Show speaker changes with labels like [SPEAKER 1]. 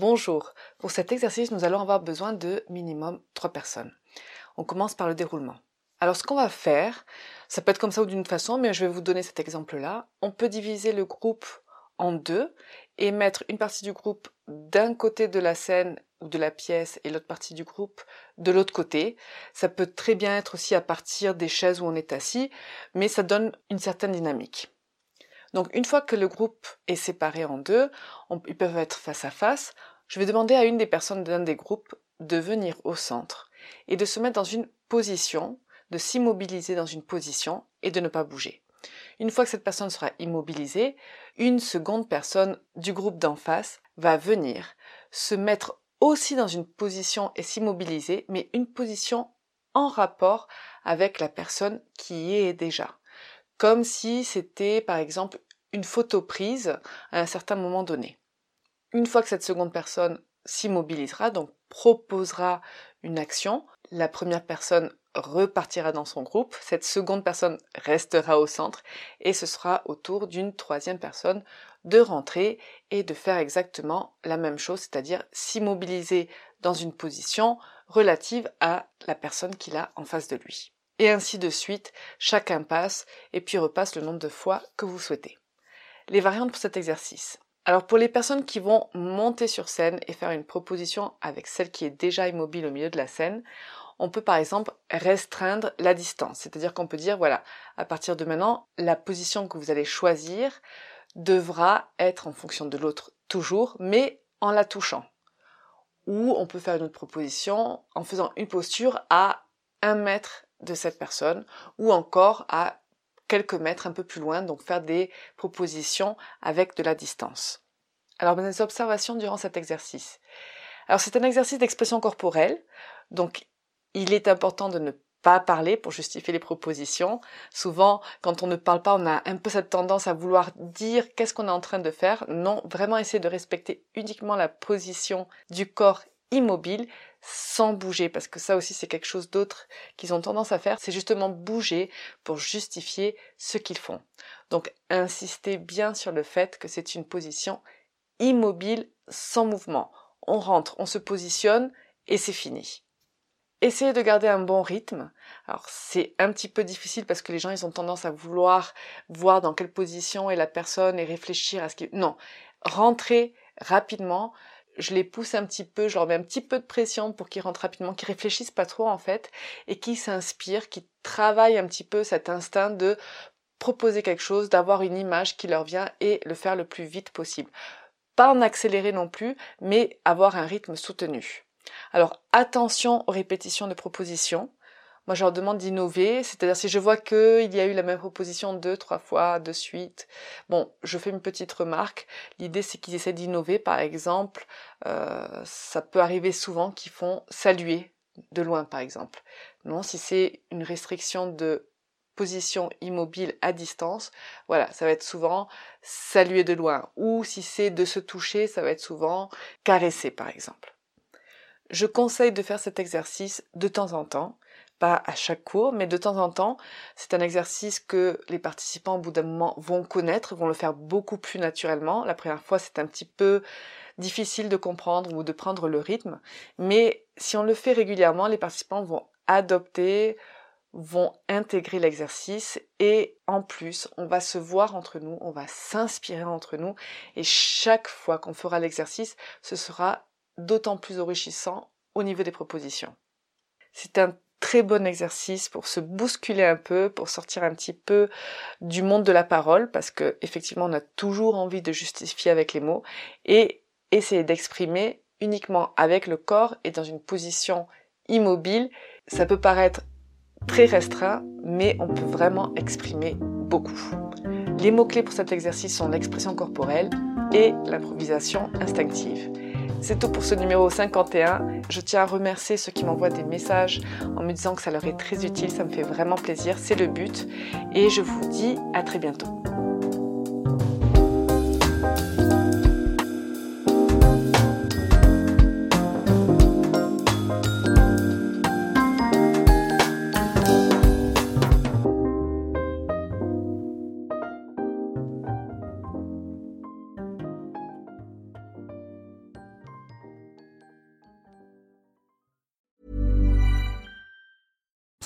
[SPEAKER 1] Bonjour. Pour cet exercice, nous allons avoir besoin de minimum 3 personnes. On commence par le déroulement. Alors ce qu'on va faire, ça peut être comme ça ou d'une façon, mais je vais vous donner cet exemple-là. On peut diviser le groupe en deux et mettre une partie du groupe d'un côté de la scène ou de la pièce et l'autre partie du groupe de l'autre côté. Ça peut très bien être aussi à partir des chaises où on est assis, mais ça donne une certaine dynamique. Donc une fois que le groupe est séparé en deux, ils peuvent être face à face, je vais demander à une des personnes d'un des groupes de venir au centre et de se mettre dans une position, de s'immobiliser dans une position et de ne pas bouger. Une fois que cette personne sera immobilisée, une seconde personne du groupe d'en face va venir se mettre aussi dans une position et s'immobiliser, mais une position en rapport avec la personne qui y est déjà. Comme si c'était par exemple une photo prise à un certain moment donné. Une fois que cette seconde personne s'immobilisera, donc proposera une action, la première personne repartira dans son groupe, cette seconde personne restera au centre et ce sera au tour d'une troisième personne de rentrer et de faire exactement la même chose, c'est-à-dire s'immobiliser dans une position relative à la personne qu'il a en face de lui. Et ainsi de suite, chacun passe et puis repasse le nombre de fois que vous souhaitez. Les variantes pour cet exercice. Alors pour les personnes qui vont monter sur scène et faire une proposition avec celle qui est déjà immobile au milieu de la scène, on peut par exemple restreindre la distance. C'est-à-dire qu'on peut dire, voilà, à partir de maintenant, la position que vous allez choisir devra être en fonction de l'autre toujours, mais en la touchant. Ou on peut faire une autre proposition en faisant une posture à un mètre de cette personne, ou encore à quelques mètres un peu plus loin, donc faire des propositions avec de la distance. Alors, des observations durant cet exercice. Alors, c'est un exercice d'expression corporelle, donc il est important de ne pas parler pour justifier les propositions. Souvent, quand on ne parle pas, on a un peu cette tendance à vouloir dire qu'est-ce qu'on est en train de faire. Non, vraiment essayer de respecter uniquement la position du corps immobile sans bouger parce que ça aussi c'est quelque chose d'autre qu'ils ont tendance à faire c'est justement bouger pour justifier ce qu'ils font. Donc insistez bien sur le fait que c'est une position immobile sans mouvement. On rentre on se positionne et c'est fini. Essayez de garder un bon rythme. Alors c'est un petit peu difficile parce que les gens ils ont tendance à vouloir voir dans quelle position est la personne et réfléchir à ce qui non, rentrez rapidement je les pousse un petit peu, je leur mets un petit peu de pression pour qu'ils rentrent rapidement, qu'ils réfléchissent pas trop en fait, et qu'ils s'inspirent, qu'ils travaillent un petit peu cet instinct de proposer quelque chose, d'avoir une image qui leur vient et le faire le plus vite possible. Pas en accélérer non plus, mais avoir un rythme soutenu. Alors attention aux répétitions de propositions. Moi, je leur demande d'innover, c'est-à-dire si je vois qu'il y a eu la même proposition deux, trois fois de suite, bon, je fais une petite remarque. L'idée, c'est qu'ils essaient d'innover. Par exemple, euh, ça peut arriver souvent qu'ils font saluer de loin, par exemple. Non, si c'est une restriction de position immobile à distance, voilà, ça va être souvent saluer de loin. Ou si c'est de se toucher, ça va être souvent caresser, par exemple. Je conseille de faire cet exercice de temps en temps pas à chaque cours, mais de temps en temps, c'est un exercice que les participants au bout d'un moment vont connaître, vont le faire beaucoup plus naturellement. La première fois, c'est un petit peu difficile de comprendre ou de prendre le rythme, mais si on le fait régulièrement, les participants vont adopter vont intégrer l'exercice et en plus, on va se voir entre nous, on va s'inspirer entre nous et chaque fois qu'on fera l'exercice, ce sera d'autant plus enrichissant au niveau des propositions. C'est un très bon exercice pour se bousculer un peu, pour sortir un petit peu du monde de la parole, parce que effectivement on a toujours envie de justifier avec les mots, et essayer d'exprimer uniquement avec le corps et dans une position immobile. Ça peut paraître très restreint, mais on peut vraiment exprimer beaucoup. Les mots-clés pour cet exercice sont l'expression corporelle et l'improvisation instinctive. C'est tout pour ce numéro 51. Je tiens à remercier ceux qui m'envoient des messages en me disant que ça leur est très utile, ça me fait vraiment plaisir, c'est le but. Et je vous dis à très bientôt.